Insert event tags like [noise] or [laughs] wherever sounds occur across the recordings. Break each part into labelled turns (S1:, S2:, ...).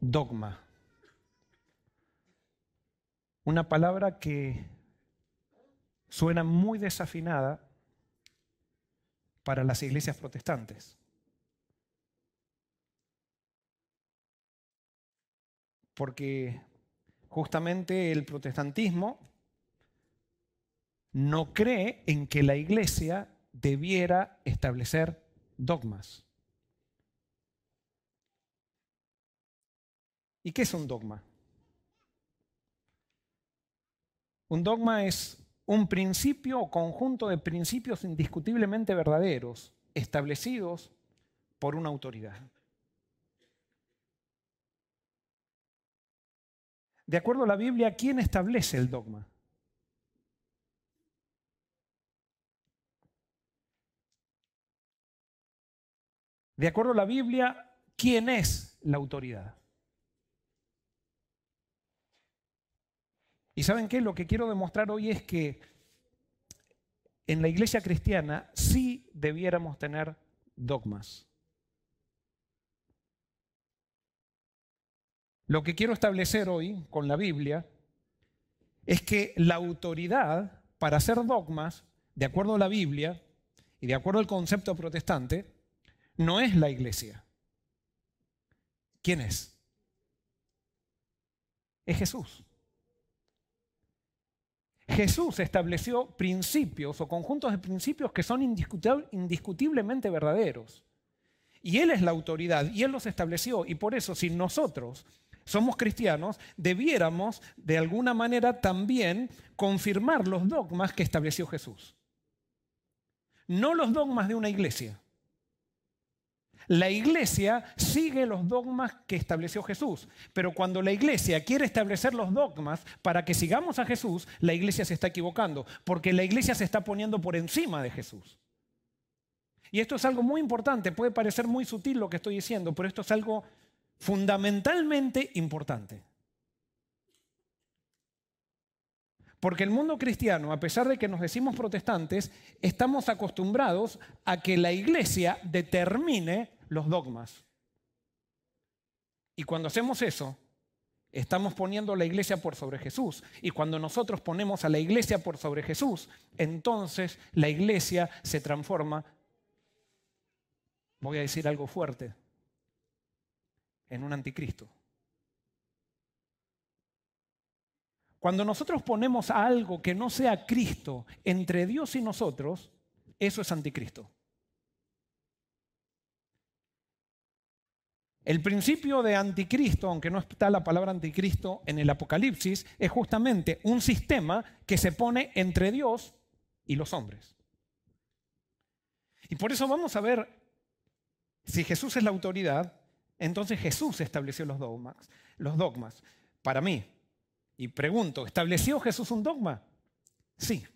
S1: dogma. Una palabra que suena muy desafinada para las iglesias protestantes. Porque justamente el protestantismo no cree en que la iglesia debiera establecer dogmas. ¿Y qué es un dogma? Un dogma es un principio o conjunto de principios indiscutiblemente verdaderos, establecidos por una autoridad. De acuerdo a la Biblia, ¿quién establece el dogma? De acuerdo a la Biblia, ¿quién es la autoridad? Y saben qué, lo que quiero demostrar hoy es que en la iglesia cristiana sí debiéramos tener dogmas. Lo que quiero establecer hoy con la Biblia es que la autoridad para hacer dogmas, de acuerdo a la Biblia y de acuerdo al concepto protestante, no es la iglesia. ¿Quién es? Es Jesús. Jesús estableció principios o conjuntos de principios que son indiscutiblemente verdaderos. Y Él es la autoridad y Él los estableció. Y por eso, si nosotros somos cristianos, debiéramos de alguna manera también confirmar los dogmas que estableció Jesús. No los dogmas de una iglesia, la iglesia sigue los dogmas que estableció Jesús, pero cuando la iglesia quiere establecer los dogmas para que sigamos a Jesús, la iglesia se está equivocando, porque la iglesia se está poniendo por encima de Jesús. Y esto es algo muy importante, puede parecer muy sutil lo que estoy diciendo, pero esto es algo fundamentalmente importante. Porque el mundo cristiano, a pesar de que nos decimos protestantes, estamos acostumbrados a que la iglesia determine los dogmas. Y cuando hacemos eso, estamos poniendo a la iglesia por sobre Jesús. Y cuando nosotros ponemos a la iglesia por sobre Jesús, entonces la iglesia se transforma, voy a decir algo fuerte, en un anticristo. Cuando nosotros ponemos a algo que no sea Cristo entre Dios y nosotros, eso es anticristo. El principio de anticristo, aunque no está la palabra anticristo en el Apocalipsis, es justamente un sistema que se pone entre Dios y los hombres. Y por eso vamos a ver, si Jesús es la autoridad, entonces Jesús estableció los dogmas. Los dogmas. Para mí, y pregunto, ¿estableció Jesús un dogma? Sí.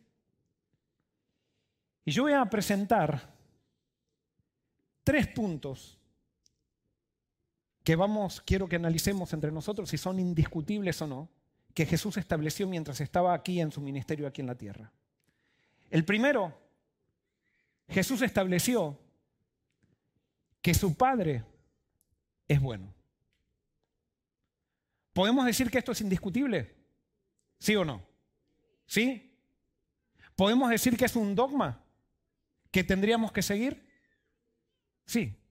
S1: Y yo voy a presentar tres puntos que vamos, quiero que analicemos entre nosotros si son indiscutibles o no, que Jesús estableció mientras estaba aquí en su ministerio aquí en la tierra. El primero, Jesús estableció que su Padre es bueno. ¿Podemos decir que esto es indiscutible? ¿Sí o no? ¿Sí? ¿Podemos decir que es un dogma que tendríamos que seguir? Sí.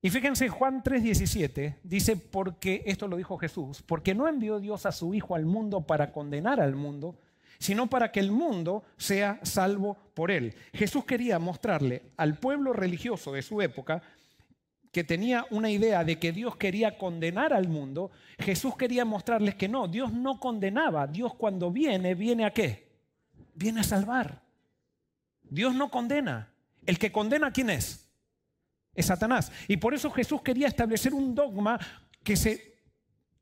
S1: Y fíjense, Juan 3:17 dice, porque, esto lo dijo Jesús, porque no envió Dios a su Hijo al mundo para condenar al mundo, sino para que el mundo sea salvo por él. Jesús quería mostrarle al pueblo religioso de su época que tenía una idea de que Dios quería condenar al mundo, Jesús quería mostrarles que no, Dios no condenaba, Dios cuando viene, viene a qué? Viene a salvar. Dios no condena. El que condena, ¿quién es? Es Satanás. Y por eso Jesús quería establecer un dogma que, se,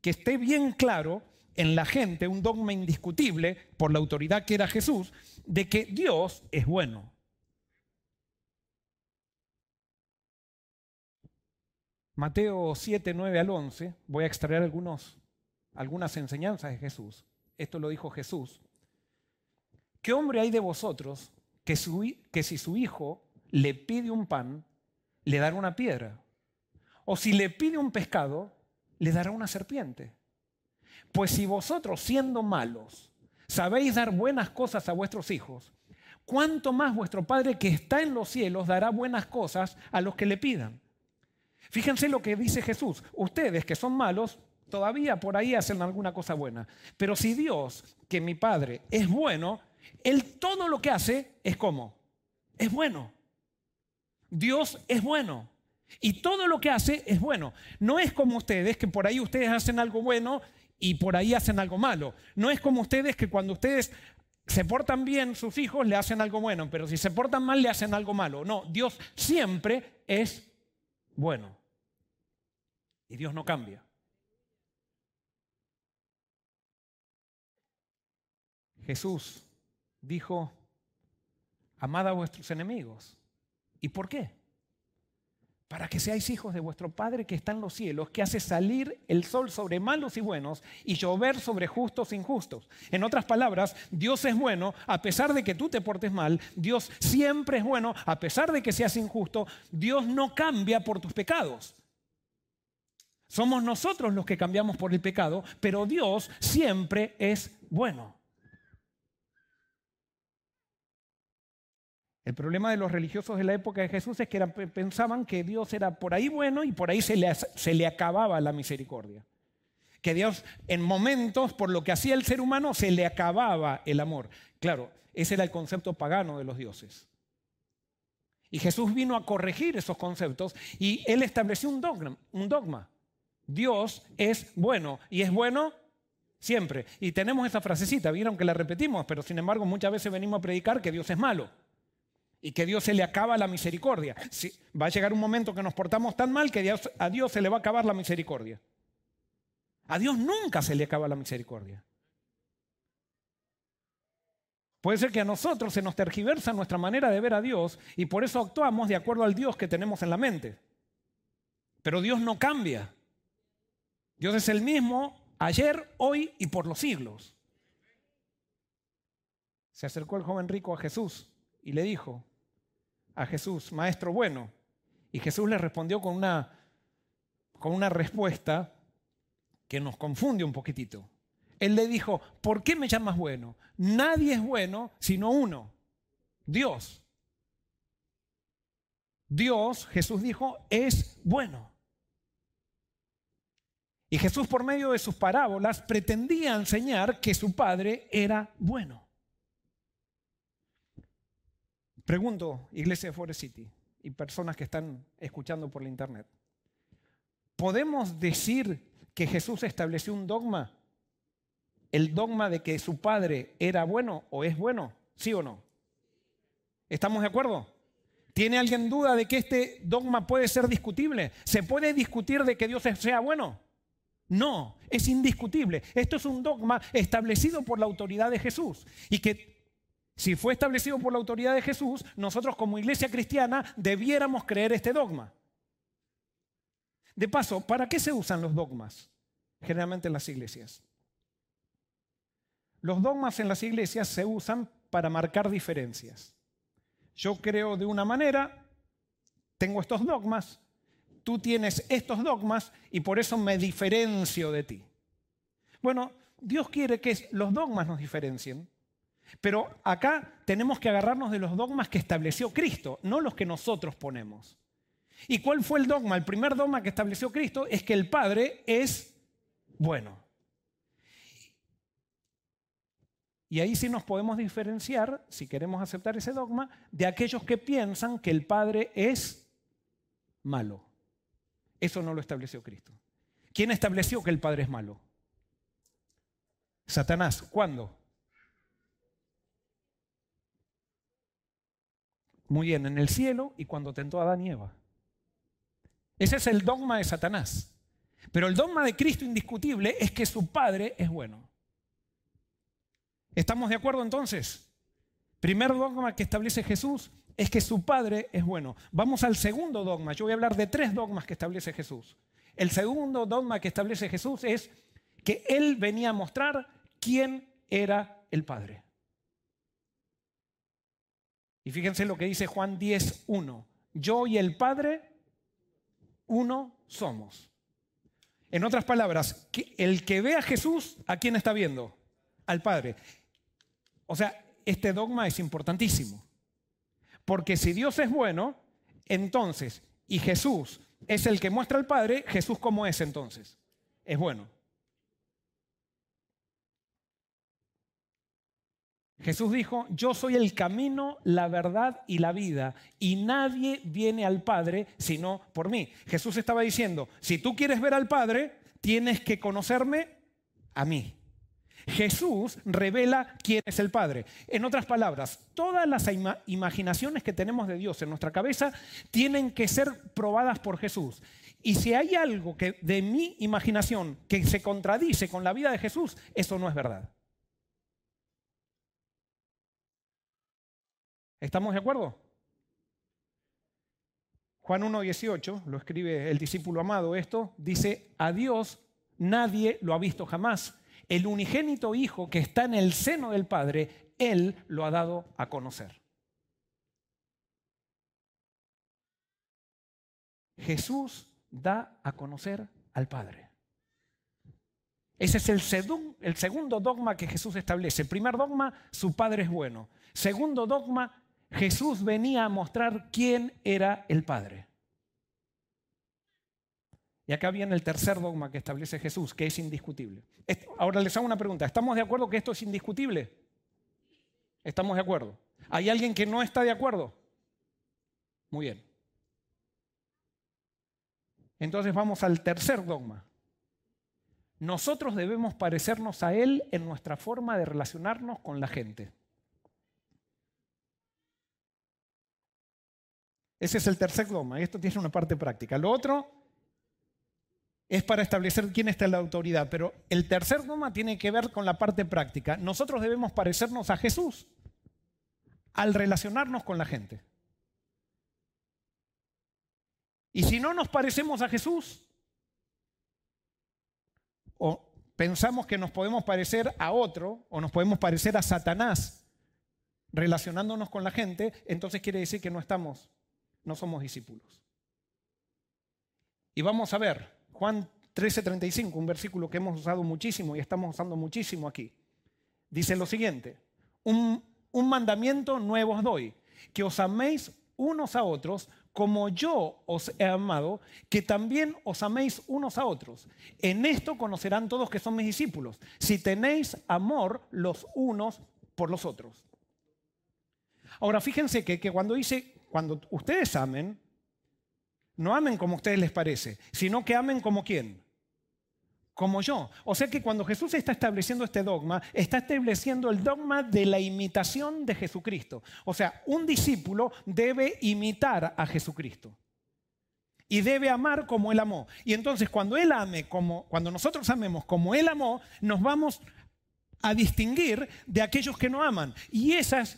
S1: que esté bien claro en la gente, un dogma indiscutible por la autoridad que era Jesús, de que Dios es bueno. Mateo 7, 9 al 11, voy a extraer algunas enseñanzas de Jesús. Esto lo dijo Jesús. ¿Qué hombre hay de vosotros que si su hijo le pide un pan, le dan una piedra? O si le pide un pescado, le dará una serpiente. Pues si vosotros, siendo malos, sabéis dar buenas cosas a vuestros hijos, ¿cuánto más vuestro Padre que está en los cielos dará buenas cosas a los que le pidan? Fíjense lo que dice Jesús. Ustedes que son malos, todavía por ahí hacen alguna cosa buena. Pero si Dios, que mi Padre, es bueno, Él todo lo que hace es como. Es bueno. Dios es bueno. Y todo lo que hace es bueno. No es como ustedes, que por ahí ustedes hacen algo bueno y por ahí hacen algo malo. No es como ustedes que cuando ustedes se portan bien, sus hijos le hacen algo bueno, pero si se portan mal, le hacen algo malo. No, Dios siempre es bueno. Y Dios no cambia. Jesús dijo, amad a vuestros enemigos. ¿Y por qué? para que seáis hijos de vuestro Padre que está en los cielos, que hace salir el sol sobre malos y buenos y llover sobre justos e injustos. En otras palabras, Dios es bueno a pesar de que tú te portes mal, Dios siempre es bueno a pesar de que seas injusto, Dios no cambia por tus pecados. Somos nosotros los que cambiamos por el pecado, pero Dios siempre es bueno. El problema de los religiosos de la época de Jesús es que pensaban que Dios era por ahí bueno y por ahí se le, se le acababa la misericordia. Que Dios en momentos, por lo que hacía el ser humano, se le acababa el amor. Claro, ese era el concepto pagano de los dioses. Y Jesús vino a corregir esos conceptos y él estableció un dogma, un dogma. Dios es bueno y es bueno siempre. Y tenemos esa frasecita, vieron que la repetimos, pero sin embargo muchas veces venimos a predicar que Dios es malo y que Dios se le acaba la misericordia. va a llegar un momento que nos portamos tan mal que a Dios se le va a acabar la misericordia. A Dios nunca se le acaba la misericordia. Puede ser que a nosotros se nos tergiversa nuestra manera de ver a Dios y por eso actuamos de acuerdo al Dios que tenemos en la mente. Pero Dios no cambia. Dios es el mismo ayer, hoy y por los siglos. Se acercó el joven rico a Jesús y le dijo a Jesús, Maestro bueno. Y Jesús le respondió con una, con una respuesta que nos confunde un poquitito. Él le dijo, ¿por qué me llamas bueno? Nadie es bueno sino uno, Dios. Dios, Jesús dijo, es bueno. Y Jesús por medio de sus parábolas pretendía enseñar que su Padre era bueno. Pregunto, Iglesia de Forest City y personas que están escuchando por la internet, ¿podemos decir que Jesús estableció un dogma? ¿El dogma de que su Padre era bueno o es bueno? ¿Sí o no? ¿Estamos de acuerdo? ¿Tiene alguien duda de que este dogma puede ser discutible? ¿Se puede discutir de que Dios sea bueno? No, es indiscutible. Esto es un dogma establecido por la autoridad de Jesús y que si fue establecido por la autoridad de Jesús, nosotros como iglesia cristiana debiéramos creer este dogma. De paso, ¿para qué se usan los dogmas generalmente en las iglesias? Los dogmas en las iglesias se usan para marcar diferencias. Yo creo de una manera, tengo estos dogmas, tú tienes estos dogmas y por eso me diferencio de ti. Bueno, Dios quiere que los dogmas nos diferencien, pero acá tenemos que agarrarnos de los dogmas que estableció Cristo, no los que nosotros ponemos. ¿Y cuál fue el dogma? El primer dogma que estableció Cristo es que el Padre es bueno. Y ahí sí nos podemos diferenciar, si queremos aceptar ese dogma, de aquellos que piensan que el Padre es malo. Eso no lo estableció Cristo. ¿Quién estableció que el Padre es malo? Satanás. ¿Cuándo? Muy bien, en el cielo y cuando tentó a Adán y Eva. Ese es el dogma de Satanás. Pero el dogma de Cristo indiscutible es que su Padre es bueno. ¿Estamos de acuerdo entonces? Primer dogma que establece Jesús es que su Padre es bueno. Vamos al segundo dogma. Yo voy a hablar de tres dogmas que establece Jesús. El segundo dogma que establece Jesús es que Él venía a mostrar quién era el Padre. Y fíjense lo que dice Juan 10, 1. Yo y el Padre, uno somos. En otras palabras, el que ve a Jesús, ¿a quién está viendo? Al Padre. O sea, este dogma es importantísimo. Porque si Dios es bueno, entonces, y Jesús es el que muestra al Padre, Jesús cómo es entonces? Es bueno. Jesús dijo, yo soy el camino, la verdad y la vida, y nadie viene al Padre sino por mí. Jesús estaba diciendo, si tú quieres ver al Padre, tienes que conocerme a mí. Jesús revela quién es el Padre. En otras palabras, todas las imaginaciones que tenemos de Dios en nuestra cabeza tienen que ser probadas por Jesús. Y si hay algo que de mi imaginación que se contradice con la vida de Jesús, eso no es verdad. ¿Estamos de acuerdo? Juan 1.18, lo escribe el discípulo amado esto, dice, a Dios nadie lo ha visto jamás. El unigénito Hijo que está en el seno del Padre, Él lo ha dado a conocer. Jesús da a conocer al Padre. Ese es el, segundo dogma que Jesús establece. Primer dogma, su Padre es bueno. Segundo dogma, Jesús venía a mostrar quién era el Padre. Y acá viene el tercer dogma que establece Jesús, que es indiscutible. Ahora les hago una pregunta. ¿Estamos de acuerdo que esto es indiscutible? ¿Estamos de acuerdo? ¿Hay alguien que no está de acuerdo? Muy bien. Entonces vamos al tercer dogma. Nosotros debemos parecernos a Él en nuestra forma de relacionarnos con la gente. Ese es el tercer dogma, y esto tiene una parte práctica. Lo otro es para establecer quién está en la autoridad, pero el tercer dogma tiene que ver con la parte práctica. Nosotros debemos parecernos a Jesús al relacionarnos con la gente. Y si no nos parecemos a Jesús, o pensamos que nos podemos parecer a otro, o nos podemos parecer a Satanás relacionándonos con la gente, entonces quiere decir que no estamos no somos discípulos. Y vamos a ver, Juan 13:35, un versículo que hemos usado muchísimo y estamos usando muchísimo aquí. Dice lo siguiente, un, un mandamiento nuevo os doy, que os améis unos a otros como yo os he amado, que también os améis unos a otros. En esto conocerán todos que son mis discípulos, si tenéis amor los unos por los otros. Ahora, fíjense que, que cuando dice cuando ustedes amen, no amen como a ustedes les parece, sino que amen como quién. Como yo. O sea que cuando Jesús está estableciendo este dogma, está estableciendo el dogma de la imitación de Jesucristo. O sea, un discípulo debe imitar a Jesucristo. Y debe amar como Él amó. Y entonces cuando Él ame, como, cuando nosotros amemos como Él amó, nos vamos a distinguir de aquellos que no aman. Y esas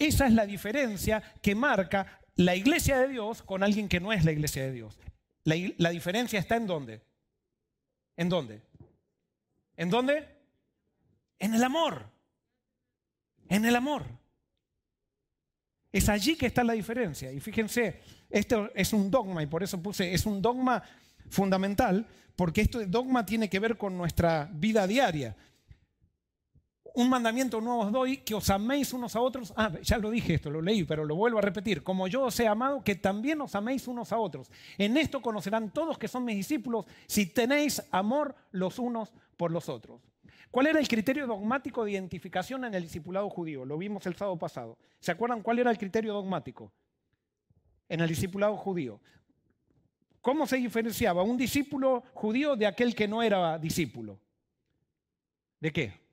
S1: esa es la diferencia que marca la iglesia de Dios con alguien que no es la iglesia de Dios. La, diferencia está en dónde? ¿En dónde? ¿En dónde? En el amor. En el amor. Es allí que está la diferencia. Y fíjense, esto es un dogma y por eso puse, es un dogma fundamental, porque este dogma tiene que ver con nuestra vida diaria un mandamiento nuevo os doy, que os améis unos a otros. Ah, ya lo dije esto, lo leí, pero lo vuelvo a repetir. Como yo os he amado, que también os améis unos a otros. En esto conocerán todos que son mis discípulos, si tenéis amor los unos por los otros. ¿Cuál era el criterio dogmático de identificación en el discipulado judío? Lo vimos el sábado pasado. ¿Se acuerdan cuál era el criterio dogmático en el discipulado judío? ¿Cómo se diferenciaba un discípulo judío de aquel que no era discípulo? ¿De qué?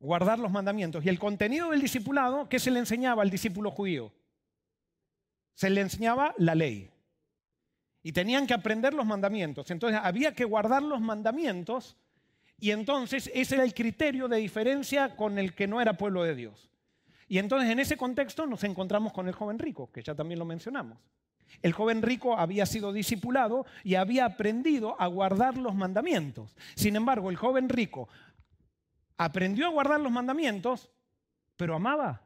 S1: Guardar los mandamientos. Y el contenido del discipulado, ¿qué se le enseñaba al discípulo judío? Se le enseñaba la ley. Y tenían que aprender los mandamientos. Entonces había que guardar los mandamientos y entonces ese era el criterio de diferencia con el que no era pueblo de Dios. Y entonces en ese contexto nos encontramos con el joven rico, que ya también lo mencionamos. El joven rico había sido discipulado y había aprendido a guardar los mandamientos. Sin embargo, el joven rico aprendió a guardar los mandamientos, pero amaba.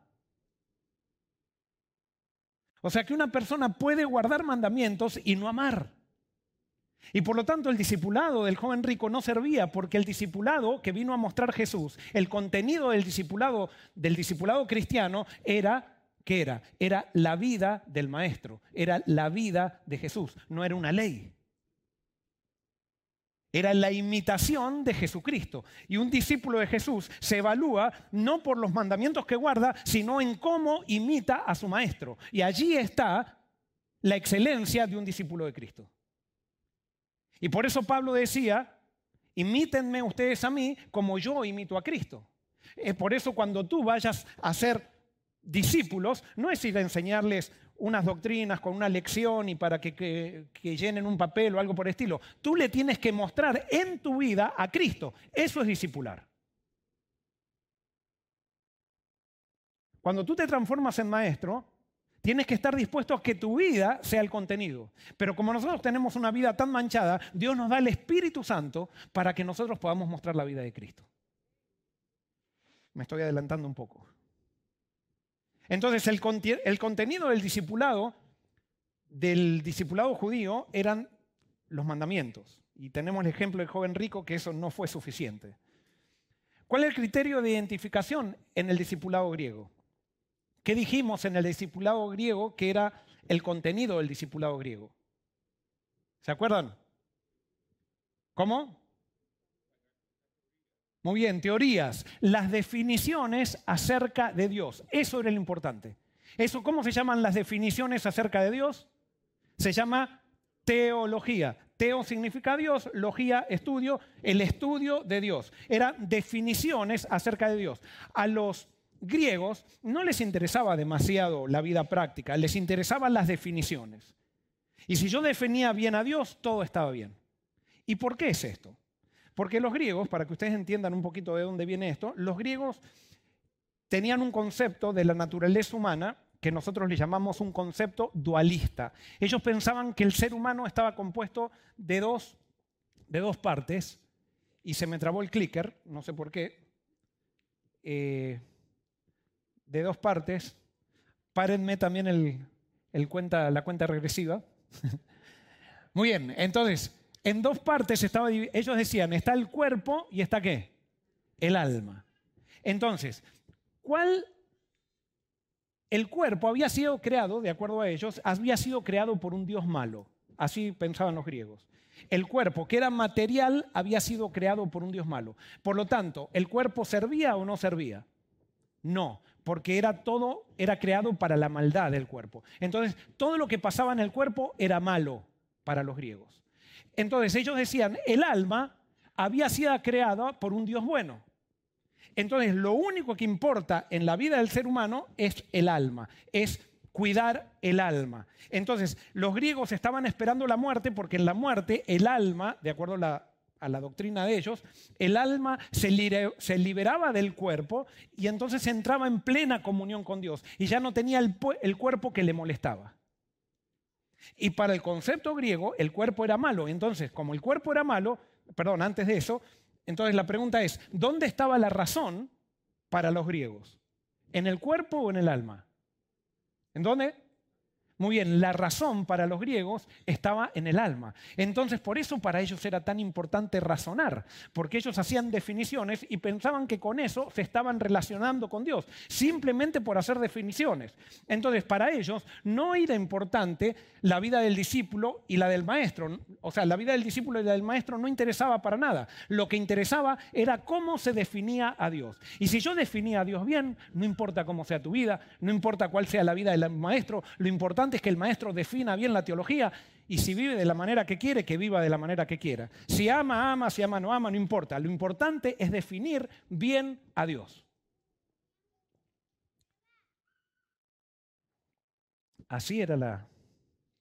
S1: O sea que una persona puede guardar mandamientos y no amar. Y por lo tanto el discipulado del joven rico no servía porque el discipulado que vino a mostrar Jesús, el contenido del discipulado, del discipulado cristiano era, ¿qué era? Era la vida del maestro, era la vida de Jesús, no era una ley. Era la imitación de Jesucristo. Y un discípulo de Jesús se evalúa no por los mandamientos que guarda, sino en cómo imita a su maestro. Y allí está la excelencia de un discípulo de Cristo. Y por eso Pablo decía, imítenme ustedes a mí como yo imito a Cristo. Es por eso cuando tú vayas a ser discípulos, no es ir a enseñarles unas doctrinas con una lección y para que, llenen un papel o algo por el estilo. Tú le tienes que mostrar en tu vida a Cristo. Eso es discipular. Cuando tú te transformas en maestro, Tienes que estar dispuesto a que tu vida sea el contenido. Pero como nosotros tenemos una vida tan manchada, Dios nos da el Espíritu Santo para que nosotros podamos mostrar la vida de Cristo. Me estoy adelantando un poco. Entonces, el, contenido del discipulado, del discipulado judío, eran los mandamientos. Y tenemos el ejemplo del joven rico que eso no fue suficiente. ¿Cuál es el criterio de identificación en el discipulado griego? ¿Qué dijimos en el discipulado griego que era el contenido del discipulado griego? ¿Se acuerdan? ¿Cómo? Muy bien, teorías, las definiciones acerca de Dios. Eso era lo importante. Eso, ¿Cómo se llaman las definiciones acerca de Dios? Se llama teología. Teo significa Dios, logía, estudio, el estudio de Dios. Eran definiciones acerca de Dios. A los griegos no les interesaba demasiado la vida práctica, les interesaban las definiciones. Y si yo definía bien a Dios, todo estaba bien. ¿Y por qué es esto? Porque los griegos, para que ustedes entiendan un poquito de dónde viene esto, los griegos tenían un concepto de la naturaleza humana que nosotros le llamamos un concepto dualista. Ellos pensaban que el ser humano estaba compuesto de dos, de dos partes, y se me trabó el clicker, no sé por qué. Eh, de dos partes. Párenme también el, cuenta, la cuenta regresiva. [laughs] Muy bien, entonces, en dos partes estaba ellos decían, está el cuerpo y está qué? El alma. Entonces, ¿cuál el cuerpo había sido creado, de acuerdo a ellos, había sido creado por un dios malo. Así pensaban los griegos. El cuerpo, que era material, había sido creado por un dios malo. Por lo tanto, ¿el cuerpo servía o no servía? No, porque era todo, era creado para la maldad del cuerpo. Entonces, todo lo que pasaba en el cuerpo era malo para los griegos. Entonces, ellos decían, el alma había sido creada por un Dios bueno. Entonces, lo único que importa en la vida del ser humano es el alma, es cuidar el alma. Entonces, los griegos estaban esperando la muerte porque en la muerte el alma, de acuerdo a la doctrina de ellos, el alma se, liberaba del cuerpo y entonces entraba en plena comunión con Dios y ya no tenía el cuerpo que le molestaba. Y para el concepto griego, el cuerpo era malo. Entonces, como el cuerpo era malo, perdón, antes de eso, entonces la pregunta es, ¿dónde estaba la razón para los griegos? ¿En el cuerpo o en el alma? ¿En dónde? Muy bien, la razón para los griegos estaba en el alma. Entonces, por eso para ellos era tan importante razonar, porque ellos hacían definiciones y pensaban que con eso se estaban relacionando con Dios, simplemente por hacer definiciones. Entonces, para ellos no era importante la vida del discípulo y la del maestro. O sea, la vida del discípulo y la del maestro no interesaba para nada. Lo que interesaba era cómo se definía a Dios. Y si yo definía a Dios bien, no importa cómo sea tu vida, no importa cuál sea la vida del maestro, lo importante es que el maestro defina bien la teología y si vive de la manera que quiere, que viva de la manera que quiera. Si ama, ama, si ama, no ama, no importa. Lo importante es definir bien a Dios. Así era la,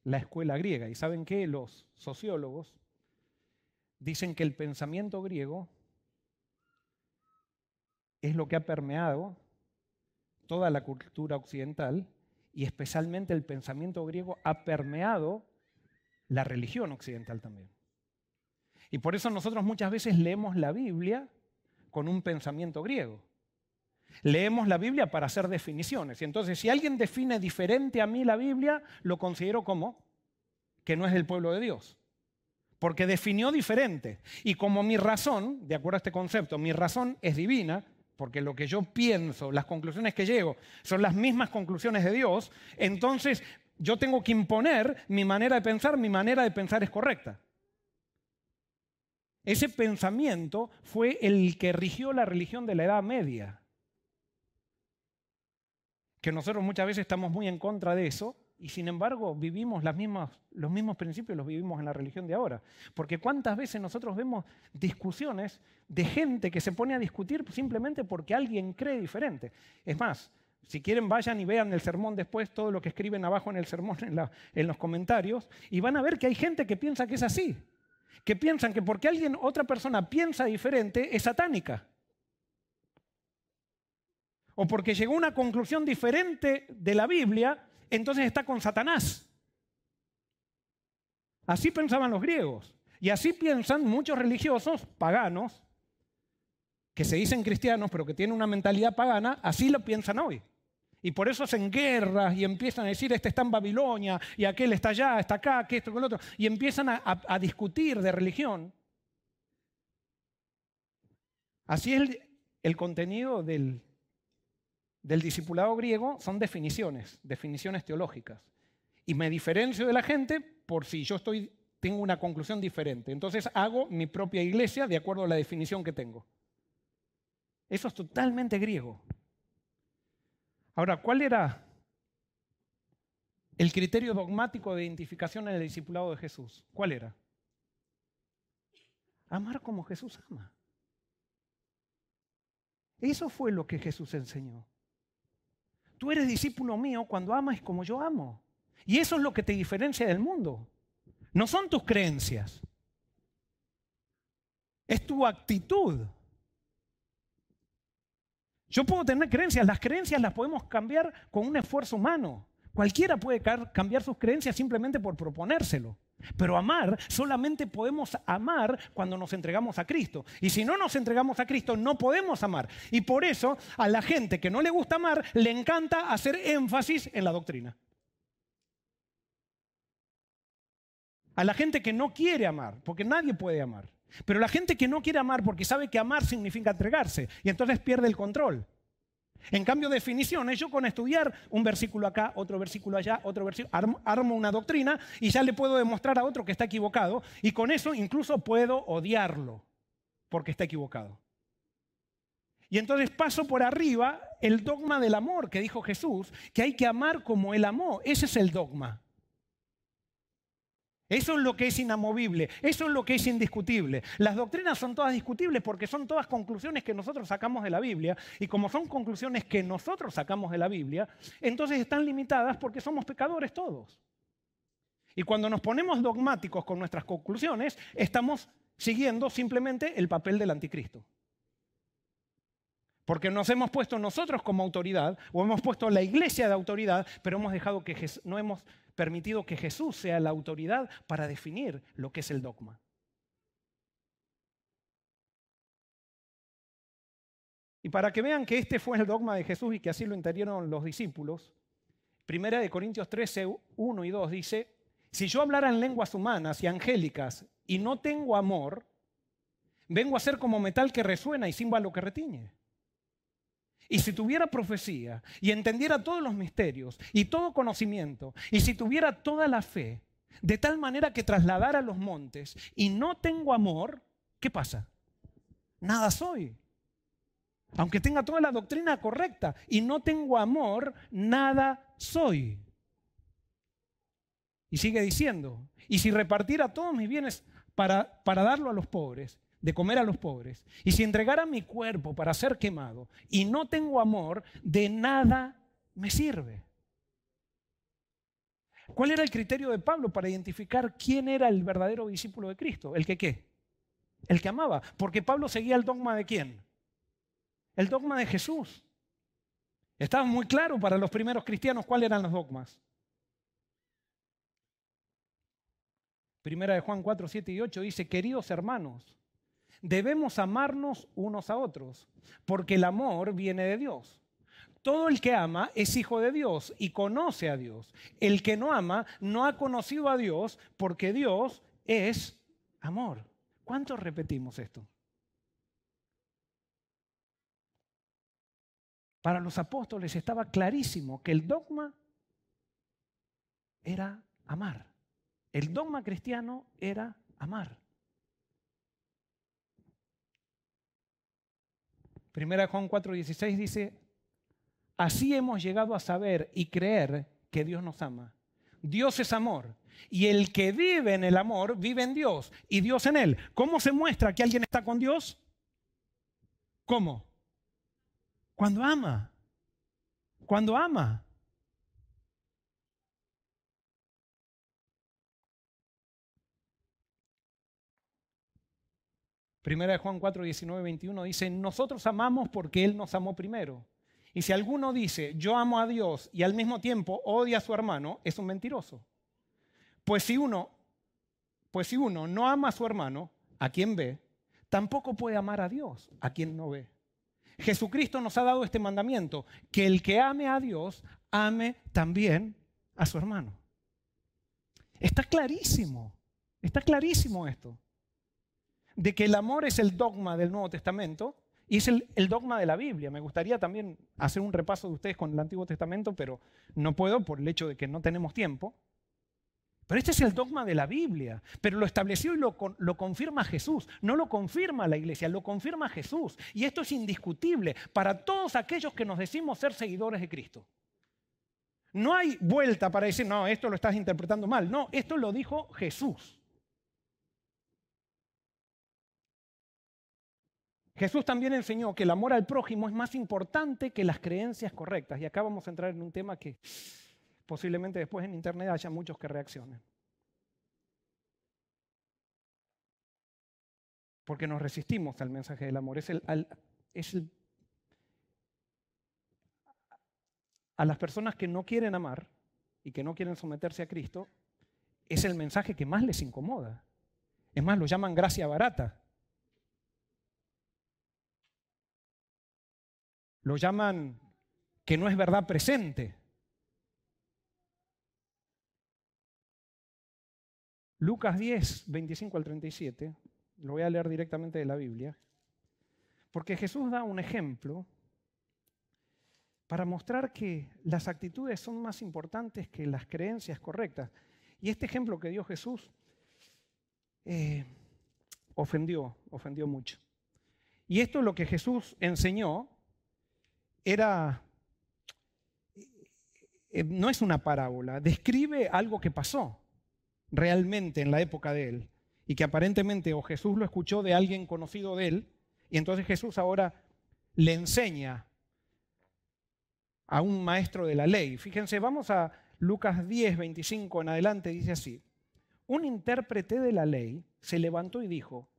S1: la escuela griega. ¿Y saben qué? Los sociólogos dicen que el pensamiento griego es lo que ha permeado toda la cultura occidental y especialmente el pensamiento griego ha permeado la religión occidental también. Y por eso nosotros muchas veces leemos la Biblia con un pensamiento griego. Leemos la Biblia para hacer definiciones. Y entonces si alguien define diferente a mí la Biblia, lo considero como que no es del pueblo de Dios. porque definió diferente. Y como mi razón, de acuerdo a este concepto, mi razón es divina, porque lo que yo pienso, las conclusiones que llego, son las mismas conclusiones de Dios, entonces yo tengo que imponer mi manera de pensar, mi manera de pensar es correcta. Ese pensamiento fue el que rigió la religión de la Edad Media. Que nosotros muchas veces estamos muy en contra de eso y sin embargo vivimos los mismos principios, los vivimos en la religión de ahora. Porque cuántas veces nosotros vemos discusiones de gente que se pone a discutir simplemente porque alguien cree diferente. Es más, si quieren vayan y vean el sermón después, todo lo que escriben abajo en el sermón, en, en los comentarios, y van a ver que hay gente que piensa que es así que piensan que porque alguien, otra persona piensa diferente, es satánica. O porque llegó a una conclusión diferente de la Biblia, entonces está con Satanás. Así pensaban los griegos. Y así piensan muchos religiosos paganos, que se dicen cristianos, pero que tienen una mentalidad pagana, así lo piensan hoy. Y por eso hacen guerras y empiezan a decir, este está en Babilonia y aquel está allá, está acá, que esto, que el otro. Y empiezan a, discutir de religión. Así es el, contenido del, del discipulado griego, son definiciones, definiciones teológicas. Y me diferencio de la gente por si yo estoy, tengo una conclusión diferente. Entonces hago mi propia iglesia de acuerdo a la definición que tengo. Eso es totalmente griego. Ahora, ¿cuál era el criterio dogmático de identificación en el discipulado de Jesús? ¿Cuál era? Amar como Jesús ama. Eso fue lo que Jesús enseñó. Tú eres discípulo mío cuando amas como yo amo. Y eso es lo que te diferencia del mundo. No son tus creencias. Es tu actitud. Yo puedo tener creencias, las creencias las podemos cambiar con un esfuerzo humano. Cualquiera puede cambiar sus creencias simplemente por proponérselo. Pero amar, solamente podemos amar cuando nos entregamos a Cristo. Y si no nos entregamos a Cristo, no podemos amar. Y por eso a la gente que no le gusta amar, le encanta hacer énfasis en la doctrina. A la gente que no quiere amar, porque nadie puede amar. Pero la gente que no quiere amar porque sabe que amar significa entregarse y entonces pierde el control. En cambio, definiciones, yo con estudiar un versículo acá, otro versículo allá, otro versículo, armo, una doctrina y ya le puedo demostrar a otro que está equivocado y con eso incluso puedo odiarlo porque está equivocado. Y entonces paso por arriba el dogma del amor que dijo Jesús, que hay que amar como Él amó. Ese es el dogma. Eso es lo que es inamovible, eso es lo que es indiscutible. Las doctrinas son todas discutibles porque son todas conclusiones que nosotros sacamos de la Biblia y como son conclusiones que nosotros sacamos de la Biblia, entonces están limitadas porque somos pecadores todos. Y cuando nos ponemos dogmáticos con nuestras conclusiones, estamos siguiendo simplemente el papel del anticristo. Porque nos hemos puesto nosotros como autoridad o hemos puesto la iglesia de autoridad, pero hemos dejado que no hemos permitido que Jesús sea la autoridad para definir lo que es el dogma. Y para que vean que este fue el dogma de Jesús y que así lo entendieron los discípulos, Primera de Corintios 13, 1 y 2 dice, si yo hablara en lenguas humanas y angélicas y no tengo amor, vengo a ser como metal que resuena y címbalo que retiñe. Y si tuviera profecía y entendiera todos los misterios y todo conocimiento, y si tuviera toda la fe, de tal manera que trasladara los montes y no tengo amor, ¿qué pasa? Nada soy. Aunque tenga toda la doctrina correcta y no tengo amor, nada soy. Y sigue diciendo, y si repartiera todos mis bienes para, para darlo a los pobres de comer a los pobres, y si entregara mi cuerpo para ser quemado y no tengo amor, de nada me sirve. ¿Cuál era el criterio de Pablo para identificar quién era el verdadero discípulo de Cristo? ¿El que qué? El que amaba. Porque Pablo seguía el dogma de quién? El dogma de Jesús. Estaba muy claro para los primeros cristianos cuáles eran los dogmas. Primera de Juan 4, 7 y 8 dice, queridos hermanos, Debemos amarnos unos a otros, porque el amor viene de Dios. Todo el que ama es hijo de Dios y conoce a Dios. El que no ama no ha conocido a Dios porque Dios es amor. ¿Cuánto repetimos esto? Para los apóstoles estaba clarísimo que el dogma era amar. El dogma cristiano era amar. Primera Juan 4:16 dice, así hemos llegado a saber y creer que Dios nos ama. Dios es amor. Y el que vive en el amor vive en Dios y Dios en él. ¿Cómo se muestra que alguien está con Dios? ¿Cómo? Cuando ama. Cuando ama. Primera de Juan 4, 19, 21 dice, nosotros amamos porque Él nos amó primero. Y si alguno dice, yo amo a Dios y al mismo tiempo odia a su hermano, es un mentiroso. Pues si uno, pues si uno no ama a su hermano, a quien ve, tampoco puede amar a Dios, a quien no ve. Jesucristo nos ha dado este mandamiento, que el que ame a Dios, ame también a su hermano. Está clarísimo, está clarísimo esto, de que el amor es el dogma del Nuevo Testamento y es el, dogma de la Biblia. Me gustaría también hacer un repaso de ustedes con el Antiguo Testamento, pero no puedo por el hecho de que no tenemos tiempo. Pero este es el dogma de la Biblia. Pero lo estableció y lo, lo, confirma Jesús. No lo confirma la iglesia, lo confirma Jesús. Y esto es indiscutible para todos aquellos que nos decimos ser seguidores de Cristo. No hay vuelta para decir, no, esto lo estás interpretando mal. No, esto lo dijo Jesús. Jesús también enseñó que el amor al prójimo es más importante que las creencias correctas. Y acá vamos a entrar en un tema que posiblemente después en Internet haya muchos que reaccionen. Porque nos resistimos al mensaje del amor. Es el, es a las personas que no quieren amar y que no quieren someterse a Cristo, es el mensaje que más les incomoda. Es más, lo llaman gracia barata. Lo llaman que no es verdad presente. Lucas 10, 25 al 37, lo voy a leer directamente de la Biblia, porque Jesús da un ejemplo para mostrar que las actitudes son más importantes que las creencias correctas. Y este ejemplo que dio Jesús eh, ofendió, ofendió mucho. Y esto lo que Jesús enseñó era, eh, no es una parábola, describe algo que pasó realmente en la época de él y que aparentemente o Jesús lo escuchó de alguien conocido de él y entonces Jesús ahora le enseña a un maestro de la ley. Fíjense, vamos a Lucas 10, 25 en adelante, dice así, un intérprete de la ley se levantó y dijo,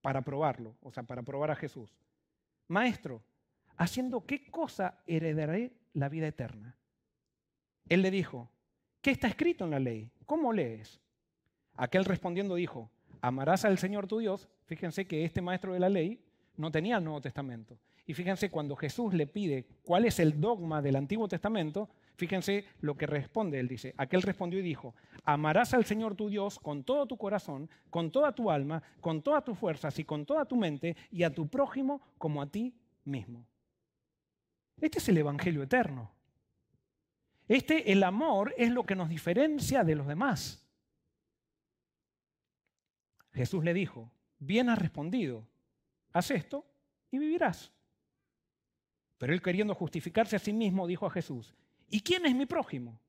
S1: para probarlo, o sea, para probar a Jesús, Maestro, ¿haciendo qué cosa heredaré la vida eterna? Él le dijo, ¿qué está escrito en la ley? ¿Cómo lees? Aquel respondiendo dijo, amarás al Señor tu Dios. Fíjense que este maestro de la ley no tenía el Nuevo Testamento. Y fíjense cuando Jesús le pide cuál es el dogma del Antiguo Testamento, fíjense lo que responde. Él dice, aquel respondió y dijo, amarás al Señor tu Dios con todo tu corazón, con toda tu alma, con todas tus fuerzas y con toda tu mente, y a tu prójimo como a ti mismo. Este es el Evangelio eterno. Este, el amor, es lo que nos diferencia de los demás. Jesús le dijo, bien has respondido, haz esto y vivirás. Pero él queriendo justificarse a sí mismo, dijo a Jesús, ¿y quién es mi prójimo?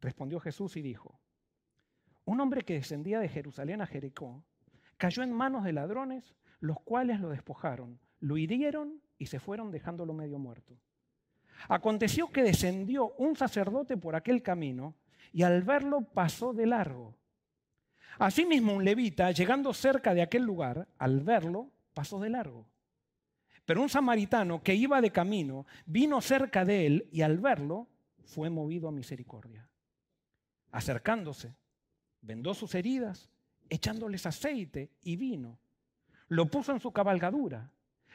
S1: Respondió Jesús y dijo, un hombre que descendía de Jerusalén a Jericó cayó en manos de ladrones, los cuales lo despojaron, lo hirieron y se fueron dejándolo medio muerto. Aconteció que descendió un sacerdote por aquel camino y al verlo pasó de largo. Asimismo un levita, llegando cerca de aquel lugar, al verlo, pasó de largo. Pero un samaritano que iba de camino vino cerca de él y al verlo fue movido a misericordia. Acercándose, vendó sus heridas, echándoles aceite y vino. Lo puso en su cabalgadura,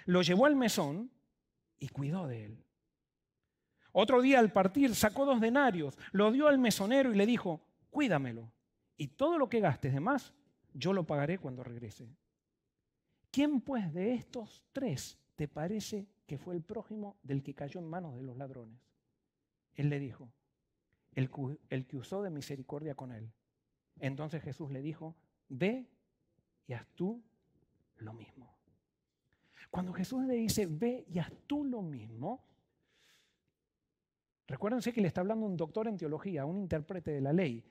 S1: lo llevó al mesón y cuidó de él. Otro día al partir sacó dos denarios, lo dio al mesonero y le dijo, cuídamelo, y todo lo que gastes de más, yo lo pagaré cuando regrese. ¿Quién pues de estos tres te parece que fue el prójimo del que cayó en manos de los ladrones? Él le dijo, el, que usó de misericordia con él. Entonces Jesús le dijo, ve y haz tú lo mismo. Cuando Jesús le dice, ve y haz tú lo mismo, recuérdense que le está hablando un doctor en teología, un intérprete de la ley.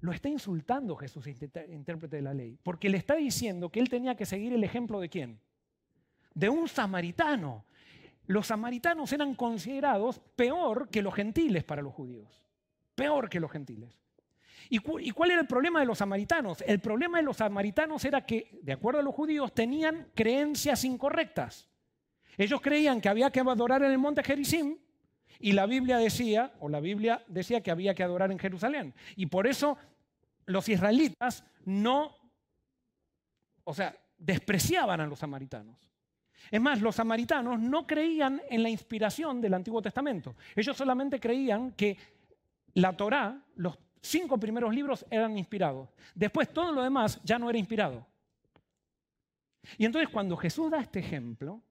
S1: Lo está insultando Jesús, intérprete de la ley, porque le está diciendo que él tenía que seguir el ejemplo de quién? De un samaritano. Los samaritanos eran considerados peor que los gentiles para los judíos. Peor que los gentiles. ¿Y, cuál era el problema de los samaritanos? El problema de los samaritanos era que, de acuerdo a los judíos, tenían creencias incorrectas. Ellos creían que había que adorar en el monte Gerizim y la Biblia decía, o la Biblia decía que había que adorar en Jerusalén. Y por eso los israelitas no, o sea, despreciaban a los samaritanos. Es más, los samaritanos no creían en la inspiración del Antiguo Testamento. Ellos solamente creían que la Torá, los cinco primeros libros eran inspirados. Después todo lo demás ya no era inspirado. Y entonces cuando Jesús da este ejemplo,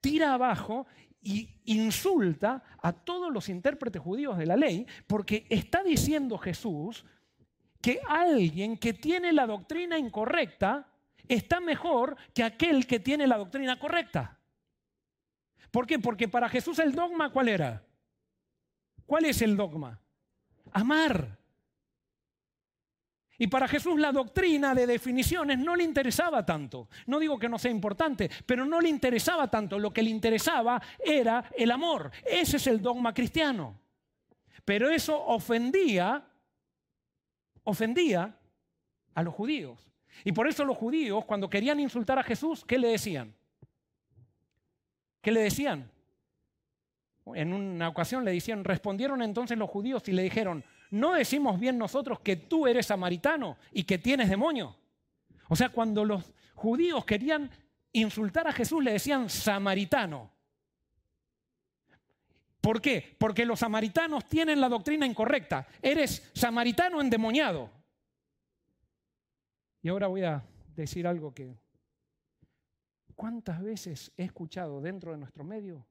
S1: tira abajo y insulta a todos los intérpretes judíos de la ley porque está diciendo Jesús que alguien que tiene la doctrina incorrecta está mejor que aquel que tiene la doctrina correcta. ¿Por qué? Porque para Jesús el dogma, ¿cuál era? ¿Cuál es el dogma? Amar. Y para Jesús la doctrina de definiciones no le interesaba tanto. No digo que no sea importante, pero no le interesaba tanto. Lo que le interesaba era el amor. Ese es el dogma cristiano. Pero eso ofendía ofendía a los judíos. Y por eso los judíos, cuando querían insultar a Jesús, ¿qué le decían? ¿Qué le decían? En una ocasión le decían, respondieron entonces los judíos y le dijeron, ¿no decimos bien nosotros que tú eres samaritano y que tienes demonio? O sea, cuando los judíos querían insultar a Jesús, le decían samaritano. ¿Por qué? Porque los samaritanos tienen la doctrina incorrecta. Eres samaritano endemoniado. Y ahora voy a decir algo que... ¿Cuántas veces he escuchado dentro de nuestro medio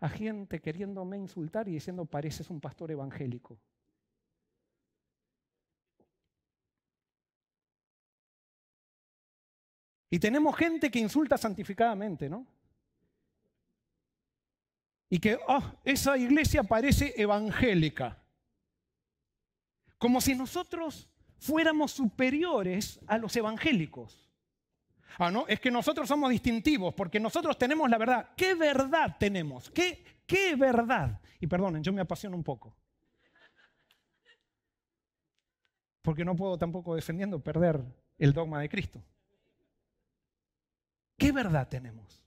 S1: a gente queriéndome insultar y diciendo pareces un pastor evangélico? Y tenemos gente que insulta santificadamente, ¿no? y que oh, esa iglesia parece evangélica. Como si nosotros fuéramos superiores a los evangélicos. Ah, no, es que nosotros somos distintivos porque nosotros tenemos la verdad. ¿Qué verdad tenemos? ¿Qué, verdad? Y perdonen, yo me apasiono un poco. Porque no puedo tampoco defendiendo perder el dogma de Cristo. ¿Qué verdad tenemos?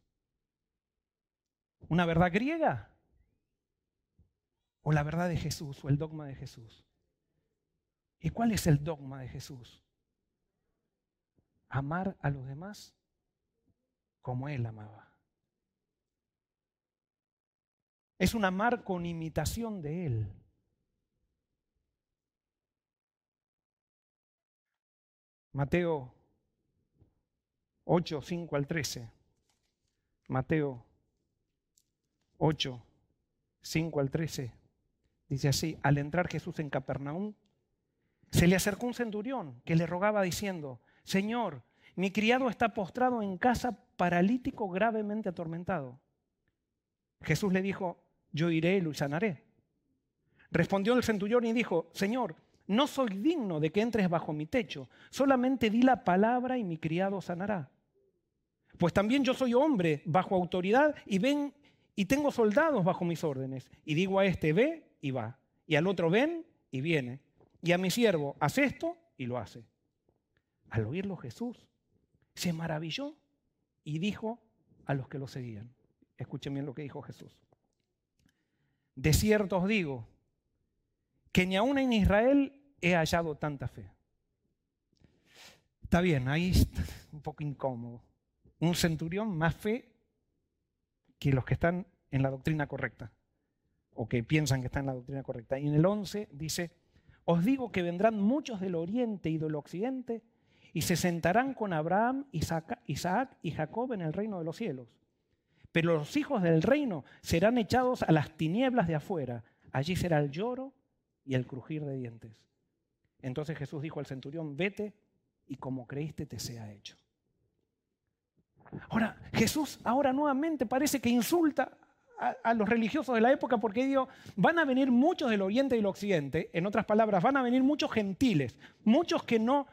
S1: ¿Una verdad griega? ¿O la verdad de Jesús o el dogma de Jesús? ¿Y cuál es el dogma de Jesús? Amar a los demás como Él amaba. Es un amar con imitación de Él. Mateo 8, 5 al 13. Mateo 8, 5 al 13, dice así, al entrar Jesús en Capernaum, se le acercó un centurión que le rogaba diciendo, Señor, mi criado está postrado en casa paralítico gravemente atormentado. Jesús le dijo, yo iré y lo sanaré. Respondió el centurión y dijo, Señor, no soy digno de que entres bajo mi techo, solamente di la palabra y mi criado sanará. Pues también yo soy hombre bajo autoridad y ven y tengo soldados bajo mis órdenes. Y digo a este, ve y va. Y al otro, ven y viene. Y a mi siervo, haz esto y lo hace. Al oírlo Jesús se maravilló y dijo a los que lo seguían. Escuchen bien lo que dijo Jesús. De cierto os digo que ni aún en Israel he hallado tanta fe. Está bien, ahí está un poco incómodo. Un centurión más fe que los que están en la doctrina correcta, o que piensan que están en la doctrina correcta. Y en el 11 dice, os digo que vendrán muchos del oriente y del occidente y se sentarán con Abraham, Isaac, y Jacob en el reino de los cielos. Pero los hijos del reino serán echados a las tinieblas de afuera. Allí será el lloro y el crujir de dientes. Entonces Jesús dijo al centurión, vete y como creíste te sea hecho. Ahora, Jesús ahora nuevamente parece que insulta a, los religiosos de la época porque dijo, van a venir muchos del oriente y del occidente, en otras palabras, van a venir muchos gentiles, muchos que no,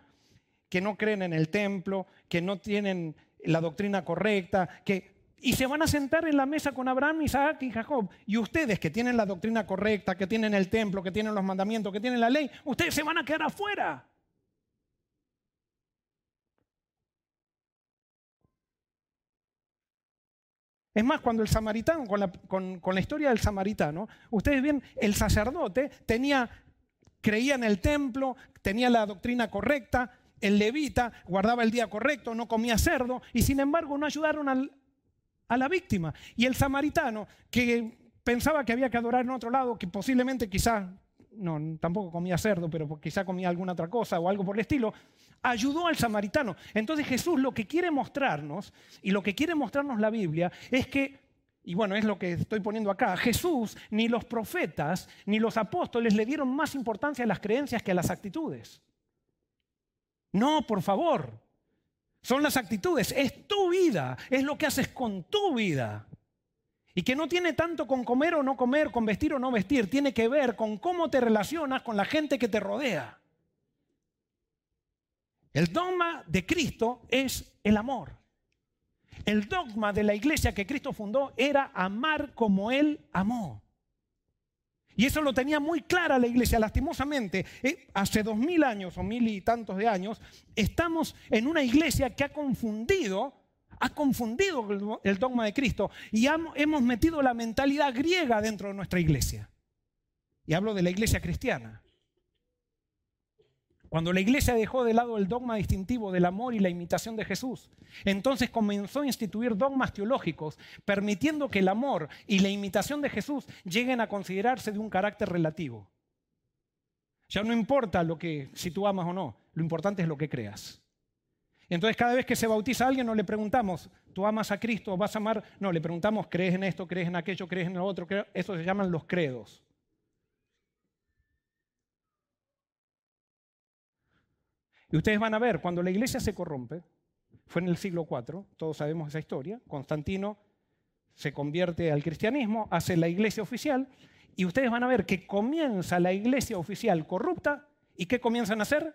S1: que no creen en el templo, que no tienen la doctrina correcta, que y se van a sentar en la mesa con Abraham, Isaac y Jacob. Y ustedes que tienen la doctrina correcta, que tienen el templo, que tienen los mandamientos, que tienen la ley, ustedes se van a quedar afuera. Es más, cuando el samaritano, con la, historia del samaritano, ustedes ven, el sacerdote creía en el templo, tenía la doctrina correcta, el levita guardaba el día correcto, no comía cerdo, y sin embargo no ayudaron a la víctima. Y el samaritano, que pensaba que había que adorar en otro lado, que posiblemente quizá, no, tampoco comía cerdo, pero quizá comía alguna otra cosa o algo por el estilo, ayudó al samaritano. Entonces Jesús lo que quiere mostrarnos, y lo que quiere mostrarnos la Biblia, es que, y bueno, es lo que estoy poniendo acá, Jesús, ni los profetas, ni los apóstoles le dieron más importancia a las creencias que a las actitudes. No, por favor, son las actitudes, es tu vida, es lo que haces con tu vida. Y que no tiene tanto con comer o no comer, con vestir o no vestir, tiene que ver con cómo te relacionas con la gente que te rodea. El dogma de Cristo es el amor. El dogma de la iglesia que Cristo fundó era amar como Él amó. Y eso lo tenía muy clara la iglesia. Lastimosamente, eh, hace dos mil años o mil y tantos de años, estamos en una iglesia que ha confundido, ha confundido el dogma de Cristo y hemos metido la mentalidad griega dentro de nuestra iglesia. Y hablo de la iglesia cristiana. Cuando la iglesia dejó de lado el dogma distintivo del amor y la imitación de Jesús, entonces comenzó a instituir dogmas teológicos, permitiendo que el amor y la imitación de Jesús lleguen a considerarse de un carácter relativo. Ya no importa lo que si tú amas o no, lo importante es lo que creas. Entonces cada vez que se bautiza a alguien no le preguntamos, ¿tú amas a Cristo? ¿Vas a amar? No, le preguntamos, ¿crees en esto? ¿Crees en aquello? ¿Crees en lo otro? Eso se llaman los credos. Y ustedes van a ver, cuando la iglesia se corrompe, fue en el siglo IV, todos sabemos esa historia, Constantino se convierte al cristianismo, hace la iglesia oficial, y ustedes van a ver que comienza la iglesia oficial corrupta, ¿y qué comienzan a hacer?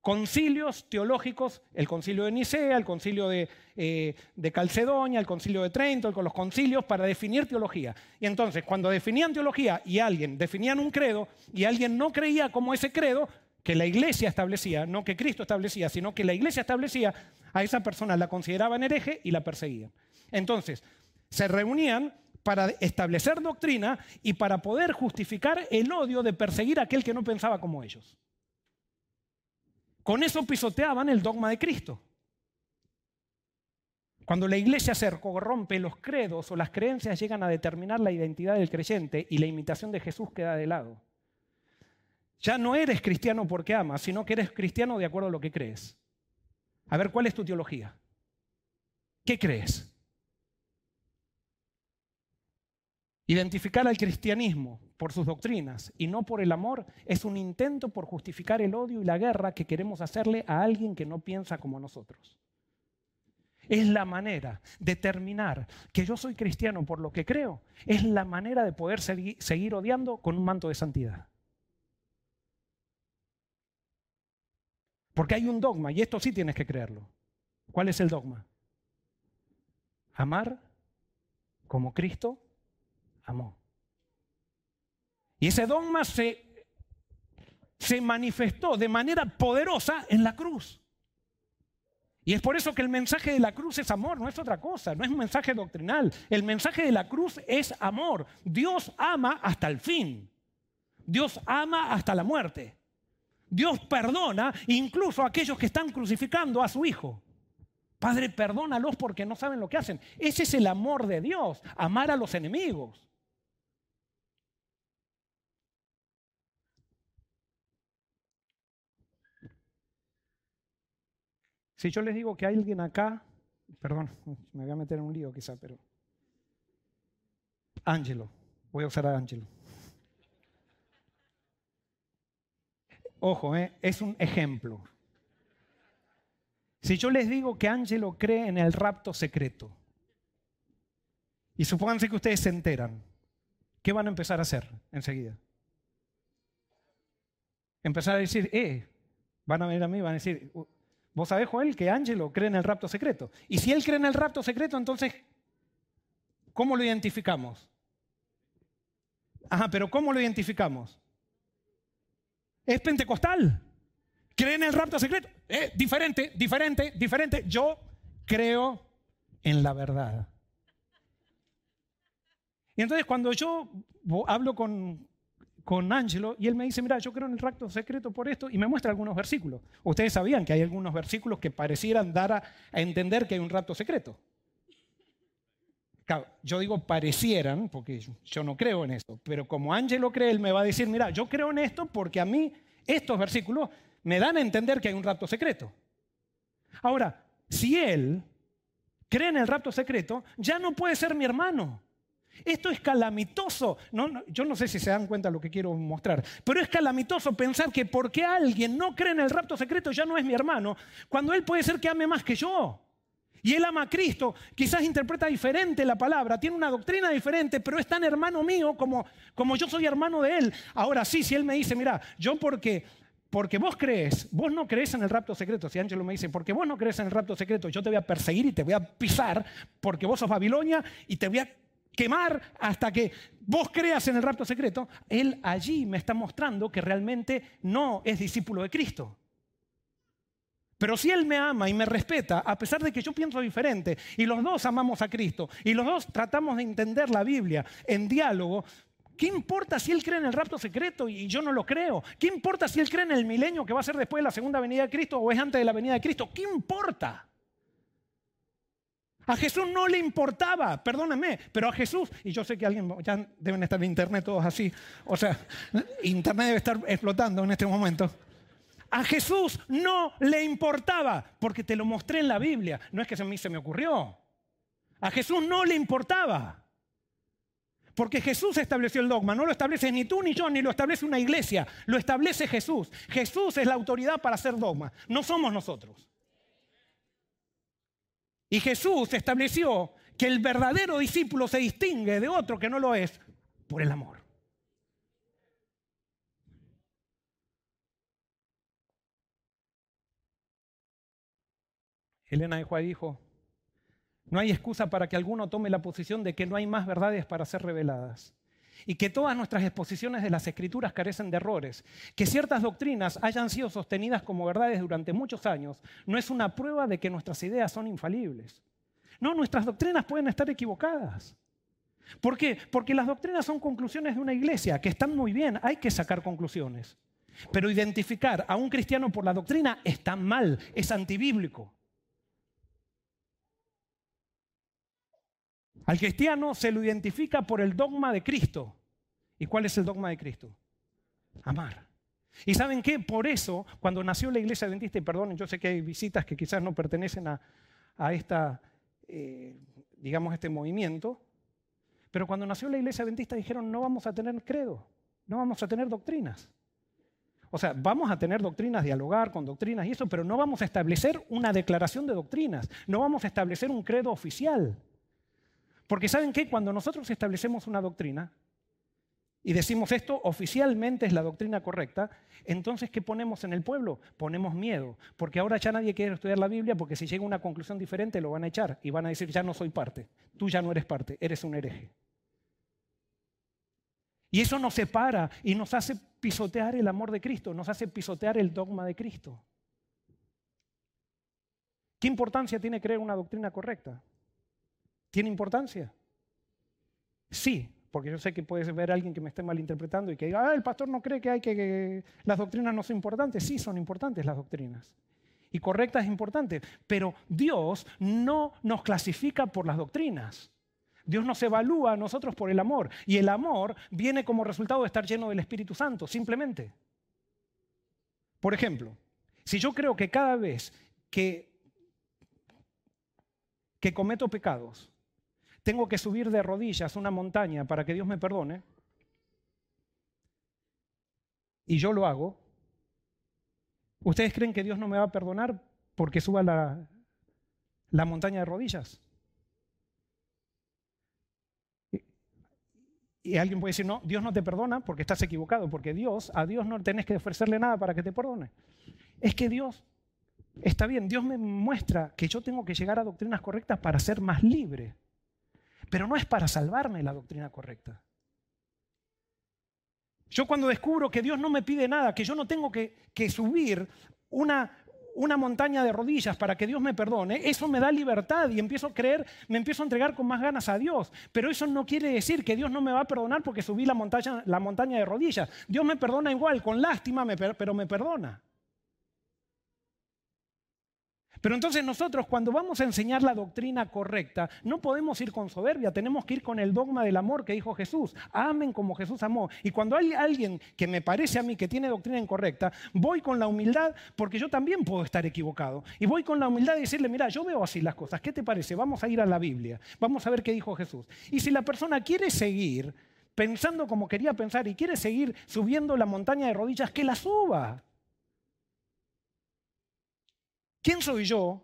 S1: Concilios teológicos, el concilio de Nicea, el concilio de, eh, Calcedonia, el concilio de Trento, con los concilios para definir teología. Y entonces, cuando definían teología y alguien definían un credo y alguien no creía como ese credo, que la iglesia establecía, no que Cristo establecía, sino que la iglesia establecía, a esa persona la consideraban hereje y la perseguían. Entonces, se reunían para establecer doctrina y para poder justificar el odio de perseguir a aquel que no pensaba como ellos. Con eso pisoteaban el dogma de Cristo. Cuando la iglesia se corrompe, los credos o las creencias llegan a determinar la identidad del creyente y la imitación de Jesús queda de lado. Ya no eres cristiano porque amas, sino que eres cristiano de acuerdo a lo que crees. A ver, ¿cuál es tu teología? ¿Qué crees? Identificar al cristianismo por sus doctrinas y no por el amor es un intento por justificar el odio y la guerra que queremos hacerle a alguien que no piensa como nosotros. Es la manera de terminar que yo soy cristiano por lo que creo. Es la manera de poder seguir odiando con un manto de santidad. Porque hay un dogma y esto sí tienes que creerlo. ¿Cuál es el dogma? Amar como Cristo amó. Y ese dogma se, se manifestó de manera poderosa en la cruz. Y es por eso que el mensaje de la cruz es amor, no es otra cosa, no es un mensaje doctrinal. El mensaje de la cruz es amor. Dios ama hasta el fin. Dios ama hasta la muerte. Dios perdona incluso a aquellos que están crucificando a su Hijo. Padre, perdónalos porque no saben lo que hacen. Ese es el amor de Dios, amar a los enemigos. Si yo les digo que hay alguien acá, perdón, me voy a meter en un lío quizá, pero... Ángelo, voy a usar a Ángelo. Ojo, eh, es un ejemplo. Si yo les digo que Ángelo cree en el rapto secreto, y supónganse que ustedes se enteran, ¿qué van a empezar a hacer enseguida? Empezar a decir, eh, van a venir a mí, van a decir, vos sabés, Joel, que Ángelo cree en el rapto secreto. Y si él cree en el rapto secreto, entonces, ¿cómo lo identificamos? Ajá, pero ¿cómo lo identificamos? Es pentecostal. Cree en el rapto secreto. Eh, diferente, diferente, diferente. Yo creo en la verdad. Y entonces cuando yo hablo con, con Ángelo y él me dice, mira, yo creo en el rapto secreto por esto y me muestra algunos versículos. Ustedes sabían que hay algunos versículos que parecieran dar a, entender que hay un rapto secreto. Yo digo parecieran, porque yo no creo en esto, pero como Ángelo cree, él me va a decir, mira, yo creo en esto porque a mí estos versículos me dan a entender que hay un rapto secreto. Ahora, si él cree en el rapto secreto, ya no puede ser mi hermano. Esto es calamitoso. yo no sé si se dan cuenta de lo que quiero mostrar, pero es calamitoso pensar que porque alguien no cree en el rapto secreto ya no es mi hermano, cuando él puede ser que ame más que yo. Y él ama a Cristo, quizás interpreta diferente la palabra, tiene una doctrina diferente, pero es tan hermano mío como, como yo soy hermano de él. Ahora sí, si él me dice, mira, yo porque porque vos crees, vos no crees en el rapto secreto. Si Ángelo me dice, porque vos no crees en el rapto secreto, yo te voy a perseguir y te voy a pisar, porque vos sos Babilonia y te voy a quemar hasta que vos creas en el rapto secreto, él allí me está mostrando que realmente no es discípulo de Cristo. Pero si Él me ama y me respeta, a pesar de que yo pienso diferente, y los dos amamos a Cristo, y los dos tratamos de entender la Biblia en diálogo, ¿qué importa si Él cree en el rapto secreto y yo no lo creo? ¿Qué importa si Él cree en el milenio que va a ser después de la segunda venida de Cristo o es antes de la venida de Cristo? ¿Qué importa? A Jesús no le importaba, perdónenme, pero a Jesús, y yo sé que alguien, ya deben estar en internet todos así, o sea, internet debe estar explotando en este momento. A Jesús no le importaba, porque te lo mostré en la Biblia, no es que a mí se me ocurrió. A Jesús no le importaba. Porque Jesús estableció el dogma, no lo establece ni tú ni yo, ni lo establece una iglesia, lo establece Jesús. Jesús es la autoridad para hacer dogma, no somos nosotros. Y Jesús estableció que el verdadero discípulo se distingue de otro que no lo es por el amor. Elena de Juárez dijo, no hay excusa para que alguno tome la posición de que no hay más verdades para ser reveladas y que todas nuestras exposiciones de las escrituras carecen de errores, que ciertas doctrinas hayan sido sostenidas como verdades durante muchos años, no es una prueba de que nuestras ideas son infalibles. No, nuestras doctrinas pueden estar equivocadas. ¿Por qué? Porque las doctrinas son conclusiones de una iglesia, que están muy bien, hay que sacar conclusiones. Pero identificar a un cristiano por la doctrina está mal, es antibíblico. Al cristiano se lo identifica por el dogma de Cristo. ¿Y cuál es el dogma de Cristo? Amar. ¿Y saben qué? Por eso, cuando nació la iglesia adventista, y perdonen, yo sé que hay visitas que quizás no pertenecen a, esta, eh, digamos, este movimiento, pero cuando nació la iglesia adventista dijeron, no vamos a tener credo, no vamos a tener doctrinas. O sea, vamos a tener doctrinas, dialogar con doctrinas y eso, pero no vamos a establecer una declaración de doctrinas, no vamos a establecer un credo oficial. Porque ¿saben qué? Cuando nosotros establecemos una doctrina y decimos esto oficialmente es la doctrina correcta, entonces ¿qué ponemos en el pueblo? Ponemos miedo, porque ahora ya nadie quiere estudiar la Biblia porque si llega una conclusión diferente lo van a echar y van a decir ya no soy parte, tú ya no eres parte, eres un hereje. Y eso nos separa y nos hace pisotear el amor de Cristo, nos hace pisotear el dogma de Cristo. ¿Qué importancia tiene creer una doctrina correcta? ¿Tiene importancia? Sí, porque yo sé que puede ver a alguien que me esté malinterpretando y que diga, ah, el pastor no cree que, hay que, las doctrinas no son importantes. Sí, son importantes las doctrinas. Y correctas es importante. Pero Dios no nos clasifica por las doctrinas. Dios nos evalúa a nosotros por el amor. Y el amor viene como resultado de estar lleno del Espíritu Santo, simplemente. Por ejemplo, si yo creo que cada vez que que cometo pecados, tengo que subir de rodillas una montaña para que Dios me perdone, y yo lo hago, ¿ustedes creen que Dios no me va a perdonar porque suba la, la montaña de rodillas? Y alguien puede decir, no, Dios no te perdona porque estás equivocado, porque Dios, a Dios no tenés que ofrecerle nada para que te perdone. Es que Dios, está bien, Dios me muestra que yo tengo que llegar a doctrinas correctas para ser más libre, pero no es para salvarme la doctrina correcta. Yo cuando descubro que Dios no me pide nada, que yo no tengo que, subir una, una montaña de rodillas para que Dios me perdone, eso me da libertad y empiezo a creer, me empiezo a entregar con más ganas a Dios. Pero eso no quiere decir que Dios no me va a perdonar porque subí la montaña, la montaña de rodillas. Dios me perdona igual, con lástima, pero me perdona. Pero entonces nosotros cuando vamos a enseñar la doctrina correcta, no podemos ir con soberbia, tenemos que ir con el dogma del amor que dijo Jesús. Amen como Jesús amó. Y cuando hay alguien que me parece a mí que tiene doctrina incorrecta, voy con la humildad, porque yo también puedo estar equivocado. Y voy con la humildad de decirle, mira, yo veo así las cosas, ¿qué te parece? Vamos a ir a la Biblia, vamos a ver qué dijo Jesús. Y si la persona quiere seguir pensando como quería pensar y quiere seguir subiendo la montaña de rodillas, que la suba. ¿Quién soy yo?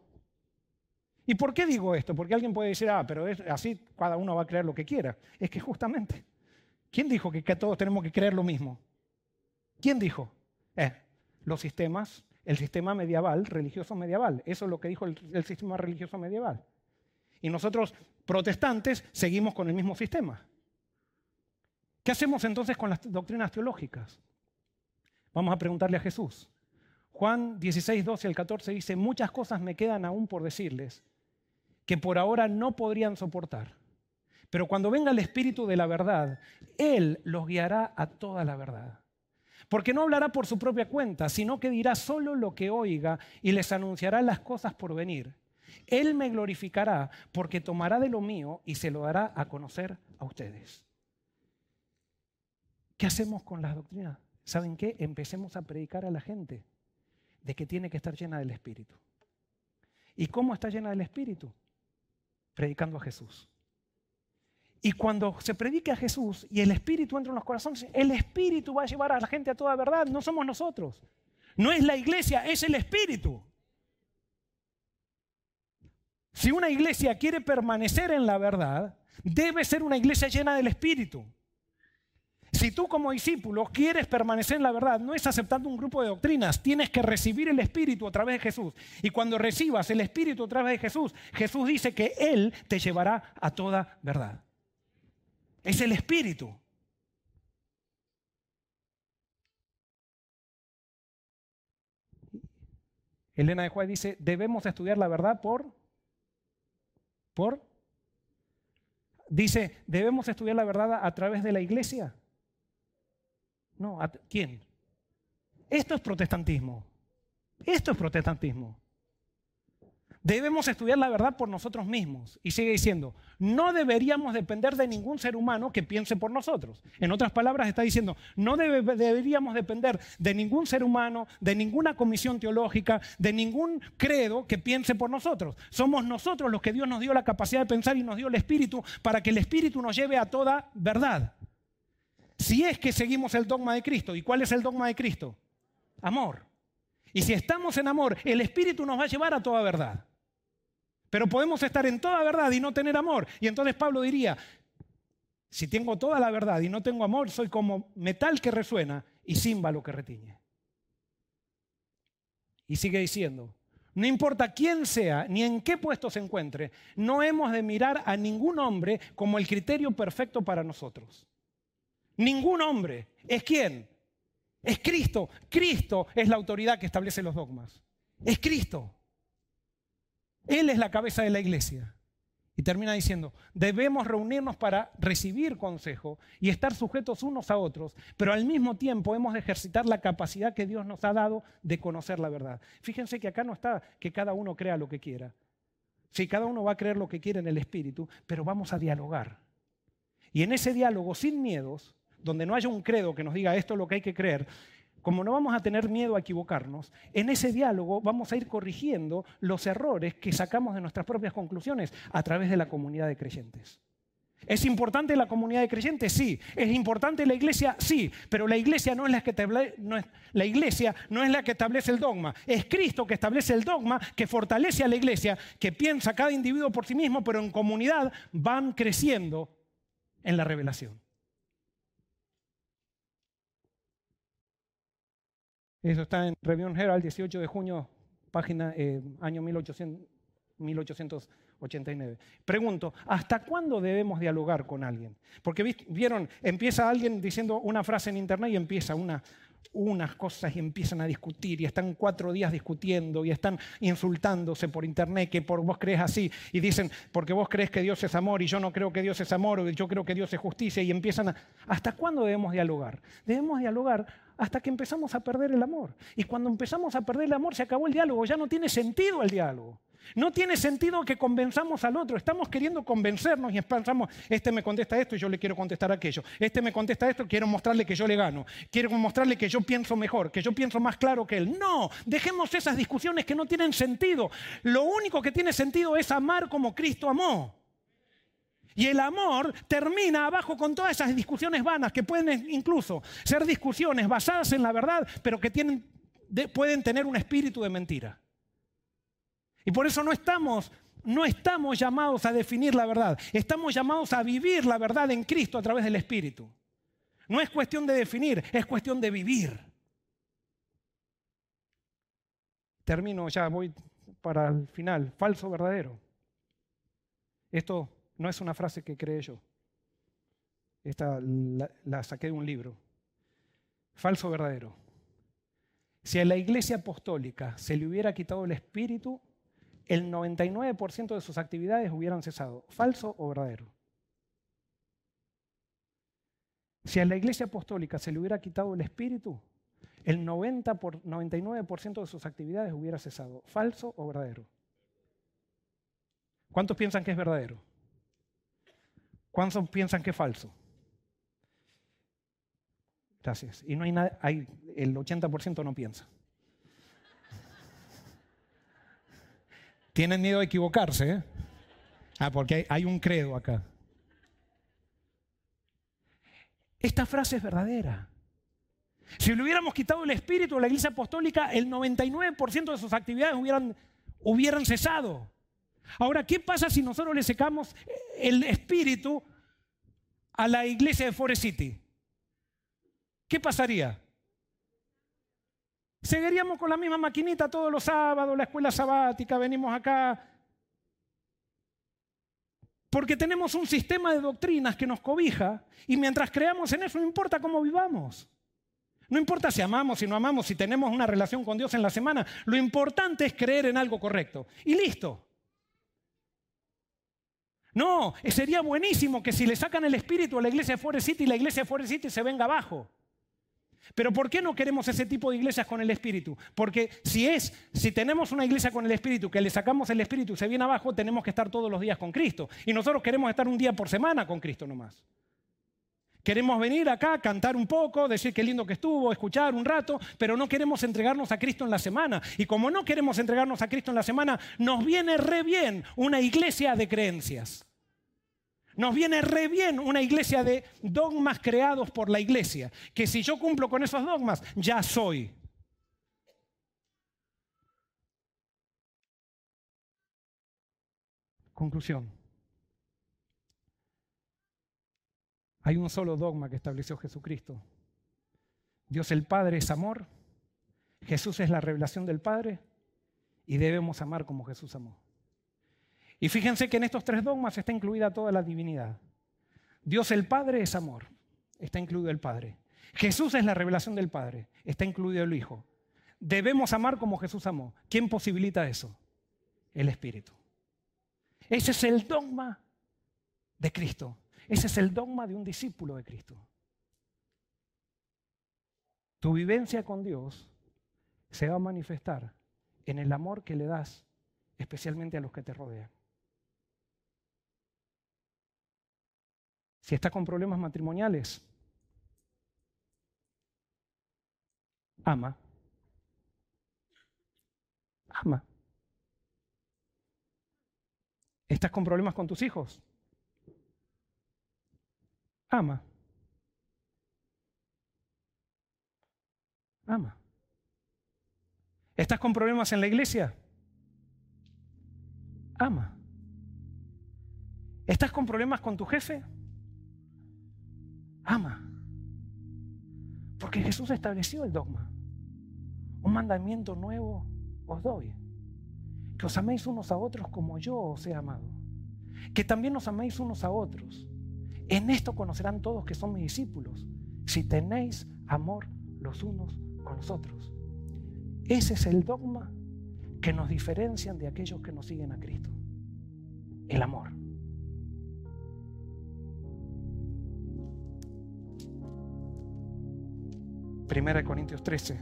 S1: ¿Y por qué digo esto? Porque alguien puede decir, ah, pero es así cada uno va a creer lo que quiera. Es que justamente, ¿quién dijo que, todos tenemos que creer lo mismo? ¿Quién dijo? Eh, los sistemas, el sistema medieval, religioso medieval. Eso es lo que dijo el sistema religioso medieval. Y nosotros, protestantes, seguimos con el mismo sistema. ¿Qué hacemos entonces con las doctrinas teológicas? Vamos a preguntarle a Jesús. Juan 16, 12 al 14 dice, muchas cosas me quedan aún por decirles que por ahora no podrían soportar. Pero cuando venga el Espíritu de la verdad, Él los guiará a toda la verdad. Porque no hablará por su propia cuenta, sino que dirá solo lo que oiga y les anunciará las cosas por venir. Él me glorificará porque tomará de lo mío y se lo dará a conocer a ustedes. ¿Qué hacemos con las doctrinas? ¿Saben qué? Empecemos a predicar a la gente de que tiene que estar llena del Espíritu. ¿Y cómo está llena del Espíritu? Predicando a Jesús. Y cuando se predique a Jesús y el Espíritu entra en los corazones, el Espíritu va a llevar a la gente a toda verdad, no somos nosotros. No es la iglesia, es el Espíritu. Si una iglesia quiere permanecer en la verdad, debe ser una iglesia llena del Espíritu. Si tú como discípulo quieres permanecer en la verdad, no es aceptando un grupo de doctrinas, tienes que recibir el Espíritu a través de Jesús. Y cuando recibas el Espíritu a través de Jesús, Jesús dice que Él te llevará a toda verdad. Es el Espíritu. Elena de Juárez dice, debemos estudiar la verdad por... ¿Por? Dice, debemos estudiar la verdad a través de la iglesia. No, ¿quién? Esto es protestantismo. Esto es protestantismo. Debemos estudiar la verdad por nosotros mismos. Y sigue diciendo, no deberíamos depender de ningún ser humano que piense por nosotros. En otras palabras, está diciendo, no deberíamos depender de ningún ser humano, de ninguna comisión teológica, de ningún credo que piense por nosotros. Somos nosotros los que Dios nos dio la capacidad de pensar y nos dio el Espíritu para que el Espíritu nos lleve a toda verdad. Si es que seguimos el dogma de Cristo. ¿Y cuál es el dogma de Cristo? Amor. Y si estamos en amor, el Espíritu nos va a llevar a toda verdad. Pero podemos estar en toda verdad y no tener amor. Y entonces Pablo diría, si tengo toda la verdad y no tengo amor, soy como metal que resuena y címbalo que retiñe. Y sigue diciendo, no importa quién sea ni en qué puesto se encuentre, no hemos de mirar a ningún hombre como el criterio perfecto para nosotros. Ningún hombre. ¿Es quién? Es Cristo. Cristo es la autoridad que establece los dogmas. Es Cristo. Él es la cabeza de la iglesia. Y termina diciendo, debemos reunirnos para recibir consejo y estar sujetos unos a otros, pero al mismo tiempo hemos de ejercitar la capacidad que Dios nos ha dado de conocer la verdad. Fíjense que acá no está que cada uno crea lo que quiera. Sí, cada uno va a creer lo que quiere en el Espíritu, pero vamos a dialogar. Y en ese diálogo, sin miedos, donde no haya un credo que nos diga esto es lo que hay que creer, como no vamos a tener miedo a equivocarnos, en ese diálogo vamos a ir corrigiendo los errores que sacamos de nuestras propias conclusiones a través de la comunidad de creyentes. ¿Es importante la comunidad de creyentes? Sí. ¿Es importante la iglesia? Sí. Pero la iglesia no es la que, no es, la iglesia no es la que establece el dogma. Es Cristo que establece el dogma, que fortalece a la iglesia, que piensa cada individuo por sí mismo, pero en comunidad van creciendo en la revelación. Eso está en Review Herald, 18 de junio, página, eh, año 1800, 1889. Pregunto, ¿hasta cuándo debemos dialogar con alguien? Porque vieron, empieza alguien diciendo una frase en internet y empieza una, unas cosas y empiezan a discutir y están cuatro días discutiendo y están insultándose por internet que por vos crees así y dicen porque vos crees que Dios es amor y yo no creo que Dios es amor o yo creo que Dios es justicia y empiezan a... ¿Hasta cuándo debemos dialogar? Debemos dialogar hasta que empezamos a perder el amor. Y cuando empezamos a perder el amor se acabó el diálogo, ya no tiene sentido el diálogo. No tiene sentido que convenzamos al otro. Estamos queriendo convencernos y pensamos, este me contesta esto y yo le quiero contestar aquello. Este me contesta esto, quiero mostrarle que yo le gano. Quiero mostrarle que yo pienso mejor, que yo pienso más claro que él. No, dejemos esas discusiones que no tienen sentido. Lo único que tiene sentido es amar como Cristo amó. Y el amor termina abajo con todas esas discusiones vanas que pueden incluso ser discusiones basadas en la verdad, pero que pueden tener un espíritu de mentira. Y por eso no estamos, no estamos llamados a definir la verdad, estamos llamados a vivir la verdad en Cristo a través del Espíritu. No es cuestión de definir, es cuestión de vivir. Termino ya, voy para el final. Falso, verdadero. Esto no es una frase que creé yo. Esta la, la saqué de un libro. Falso, verdadero. Si a la iglesia apostólica se le hubiera quitado el espíritu, el 99% de sus actividades hubieran cesado. ¿Falso o verdadero? Si a la iglesia apostólica se le hubiera quitado el espíritu, el 90 por, 99% de sus actividades hubiera cesado. ¿Falso o verdadero? ¿Cuántos piensan que es verdadero? ¿Cuántos piensan que es falso? Gracias. Y no hay nada, hay, el 80% no piensa. Tienen miedo de equivocarse. ¿eh? Ah, porque hay, un credo acá. Esta frase es verdadera. Si le hubiéramos quitado el espíritu a la iglesia apostólica, el 99% de sus actividades hubieran cesado. Ahora, ¿qué pasa si nosotros le secamos el espíritu a la iglesia de Forest City? ¿Qué pasaría? Seguiríamos con la misma maquinita todos los sábados, la escuela sabática, venimos acá. Porque tenemos un sistema de doctrinas que nos cobija y mientras creamos en eso no importa cómo vivamos. No importa si amamos, si no amamos, si tenemos una relación con Dios en la semana. Lo importante es creer en algo correcto. Y listo. No, sería buenísimo que si le sacan el espíritu a la iglesia de Forest City, la iglesia de Forest City se venga abajo. Pero ¿por qué no queremos ese tipo de iglesias con el Espíritu? Porque si es, si tenemos una iglesia con el Espíritu, que le sacamos el Espíritu y se viene abajo, tenemos que estar todos los días con Cristo. Y nosotros queremos estar un día por semana con Cristo nomás. Queremos venir acá, cantar un poco, decir qué lindo que estuvo, escuchar un rato, pero no queremos entregarnos a Cristo en la semana. Y como no queremos entregarnos a Cristo en la semana, nos viene re bien una iglesia de creencias. Nos viene re bien una iglesia de dogmas creados por la iglesia, que si yo cumplo con esos dogmas, ya soy. Conclusión. Hay un solo dogma que estableció Jesucristo. Dios el Padre es amor, Jesús es la revelación del Padre y debemos amar como Jesús amó. Y fíjense que en estos tres dogmas está incluida toda la divinidad. Dios el Padre es amor, está incluido el Padre. Jesús es la revelación del Padre, está incluido el Hijo. Debemos amar como Jesús amó. ¿Quién posibilita eso? El Espíritu. Ese es el dogma de Cristo. Ese es el dogma de un discípulo de Cristo. Tu vivencia con Dios se va a manifestar en el amor que le das, especialmente a los que te rodean. Si está con problemas matrimoniales, Ama. Ama. ¿Estás con problemas con tus hijos? Ama. Ama. ¿Estás con problemas en la iglesia? Ama. ¿Estás con problemas con tu jefe? Ama. Porque Jesús estableció el dogma. Un mandamiento nuevo os doy. Que os améis unos a otros como yo os he amado. Que también os améis unos a otros. En esto conocerán todos que son mis discípulos. Si tenéis amor los unos con los otros. Ese es el dogma que nos diferencian de aquellos que nos siguen a Cristo. El amor. Primera de Corintios 13.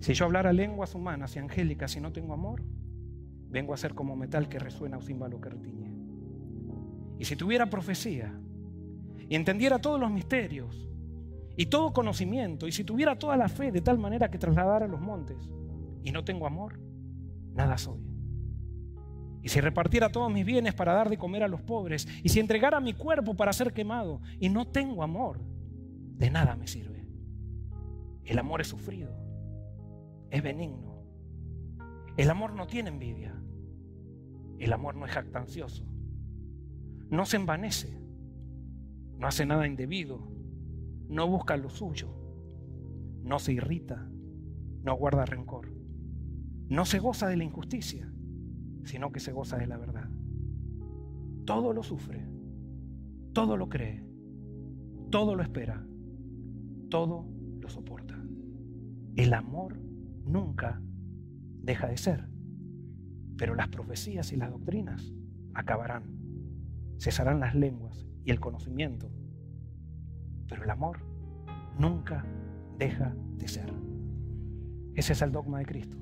S1: Si yo hablara lenguas humanas y angélicas y no tengo amor, vengo a ser como metal que resuena o címbalo que retiñe. Y si tuviera profecía y entendiera todos los misterios y todo conocimiento, y si tuviera toda la fe de tal manera que trasladara los montes, y no tengo amor, nada soy. Y si repartiera todos mis bienes para dar de comer a los pobres, y si entregara mi cuerpo para ser quemado, y no tengo amor, de nada me sirve. El amor es sufrido, es benigno. El amor no tiene envidia. El amor no es jactancioso. No se envanece. No hace nada indebido no busca lo suyo, no se irrita, no guarda rencor, no se goza de la injusticia, sino que se goza de la verdad. Todo lo sufre, todo lo cree, todo lo espera, todo lo soporta. El amor nunca deja de ser, pero las profecías y las doctrinas acabarán, cesarán las lenguas y el conocimiento pero el amor nunca deja de ser. Ese es el dogma de Cristo.